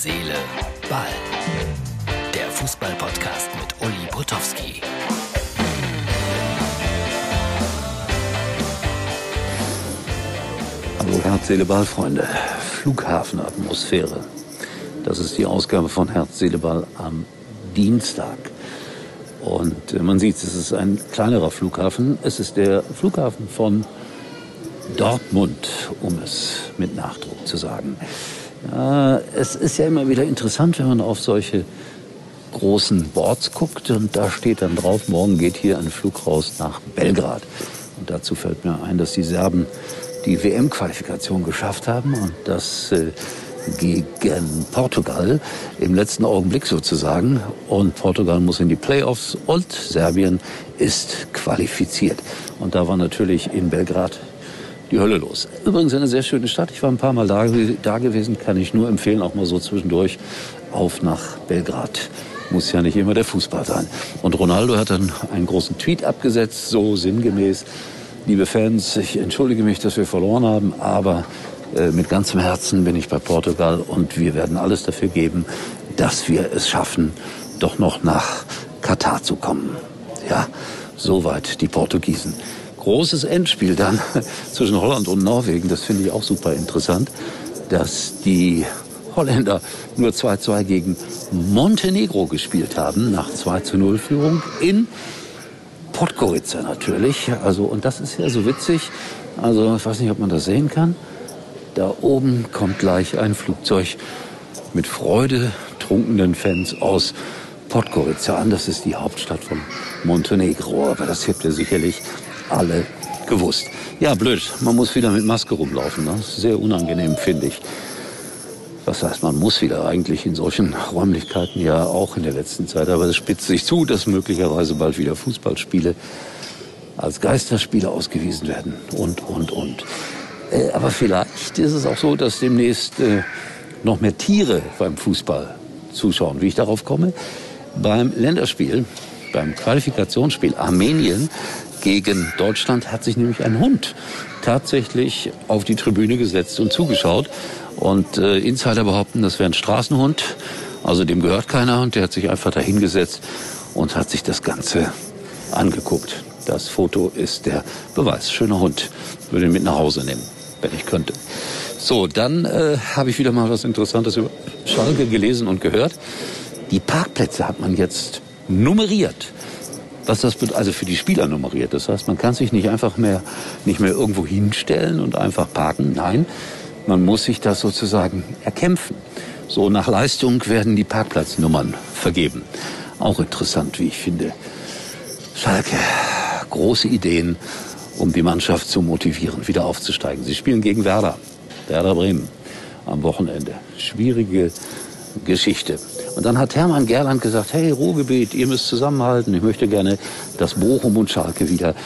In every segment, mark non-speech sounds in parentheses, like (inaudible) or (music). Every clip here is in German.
Seele, Ball. Der Fußball-Podcast mit Uli Potowski. Hallo Herz, Seele, Ball, Freunde. Flughafenatmosphäre. Das ist die Ausgabe von Herz, Seele, Ball am Dienstag. Und äh, man sieht, es ist ein kleinerer Flughafen. Es ist der Flughafen von Dortmund, um es mit Nachdruck zu sagen. Ja, es ist ja immer wieder interessant, wenn man auf solche großen Boards guckt und da steht dann drauf, morgen geht hier ein Flug raus nach Belgrad. Und dazu fällt mir ein, dass die Serben die WM-Qualifikation geschafft haben und das äh, gegen Portugal im letzten Augenblick sozusagen. Und Portugal muss in die Playoffs und Serbien ist qualifiziert. Und da war natürlich in Belgrad die Hölle los. Übrigens eine sehr schöne Stadt. Ich war ein paar Mal da, da gewesen, kann ich nur empfehlen, auch mal so zwischendurch auf nach Belgrad. Muss ja nicht immer der Fußball sein. Und Ronaldo hat dann einen großen Tweet abgesetzt, so sinngemäß. Liebe Fans, ich entschuldige mich, dass wir verloren haben, aber äh, mit ganzem Herzen bin ich bei Portugal und wir werden alles dafür geben, dass wir es schaffen, doch noch nach Katar zu kommen. Ja, soweit die Portugiesen großes Endspiel dann (laughs) zwischen Holland und Norwegen. Das finde ich auch super interessant, dass die Holländer nur 2-2 gegen Montenegro gespielt haben, nach 2 0 Führung in Podgorica natürlich. Also, und das ist ja so witzig. Also, ich weiß nicht, ob man das sehen kann. Da oben kommt gleich ein Flugzeug mit Freude trunkenen Fans aus Podgorica an. Das ist die Hauptstadt von Montenegro. Aber das habt ihr sicherlich alle gewusst. Ja, blöd. Man muss wieder mit Maske rumlaufen. Ne? Sehr unangenehm, finde ich. Was heißt, man muss wieder eigentlich in solchen Räumlichkeiten ja auch in der letzten Zeit. Aber es spitzt sich zu, dass möglicherweise bald wieder Fußballspiele als Geisterspiele ausgewiesen werden. Und, und, und. Äh, aber vielleicht ist es auch so, dass demnächst äh, noch mehr Tiere beim Fußball zuschauen. Wie ich darauf komme? Beim Länderspiel, beim Qualifikationsspiel Armenien gegen Deutschland hat sich nämlich ein Hund tatsächlich auf die Tribüne gesetzt und zugeschaut. Und äh, Insider behaupten, das wäre ein Straßenhund. Also dem gehört keiner und der hat sich einfach dahingesetzt und hat sich das Ganze angeguckt. Das Foto ist der Beweis. Schöner Hund. Würde ihn mit nach Hause nehmen, wenn ich könnte. So, dann äh, habe ich wieder mal was Interessantes über Schalke gelesen und gehört. Die Parkplätze hat man jetzt nummeriert was das also für die Spieler nummeriert. Das heißt, man kann sich nicht einfach mehr nicht mehr irgendwo hinstellen und einfach parken. Nein, man muss sich das sozusagen erkämpfen. So nach Leistung werden die Parkplatznummern vergeben. Auch interessant, wie ich finde. Schalke, große Ideen, um die Mannschaft zu motivieren, wieder aufzusteigen. Sie spielen gegen Werder, Werder Bremen am Wochenende. Schwierige Geschichte. Und dann hat Hermann Gerland gesagt, hey Ruhrgebiet, ihr müsst zusammenhalten. Ich möchte gerne, dass Bochum und Schalke wieder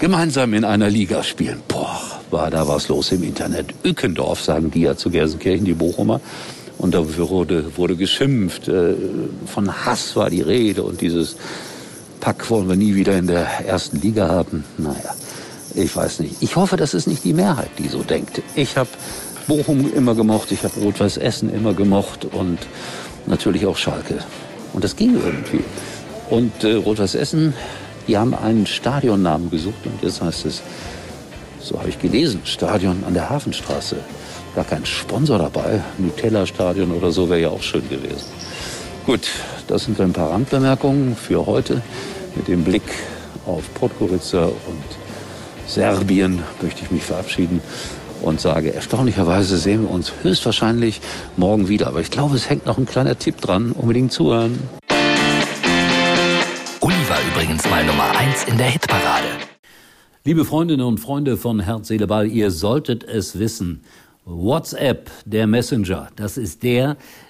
gemeinsam in einer Liga spielen. Boah, war da was los im Internet. Ückendorf, sagen die ja zu Gelsenkirchen, die Bochumer. Und da wurde, wurde geschimpft. Äh, von Hass war die Rede und dieses Pack wollen wir nie wieder in der ersten Liga haben. Naja, ich weiß nicht. Ich hoffe, das ist nicht die Mehrheit, die so denkt. Ich habe Bochum immer gemocht, ich habe Rot-Weiß Essen immer gemocht und natürlich auch Schalke. Und das ging irgendwie. Und äh, Rot-Weiß Essen, die haben einen Stadionnamen gesucht und jetzt heißt es, so habe ich gelesen, Stadion an der Hafenstraße. Gar kein Sponsor dabei, Nutella-Stadion oder so wäre ja auch schön gewesen. Gut, das sind ein paar Randbemerkungen für heute. Mit dem Blick auf Podgorica und Serbien möchte ich mich verabschieden und sage, erstaunlicherweise sehen wir uns höchstwahrscheinlich morgen wieder. Aber ich glaube, es hängt noch ein kleiner Tipp dran. Unbedingt zuhören. Uli war übrigens mal Nummer 1 in der Hitparade. Liebe Freundinnen und Freunde von Herz, Seele, Ball, ihr solltet es wissen. WhatsApp, der Messenger, das ist der,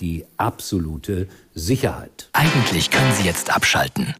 die absolute Sicherheit. Eigentlich können Sie jetzt abschalten.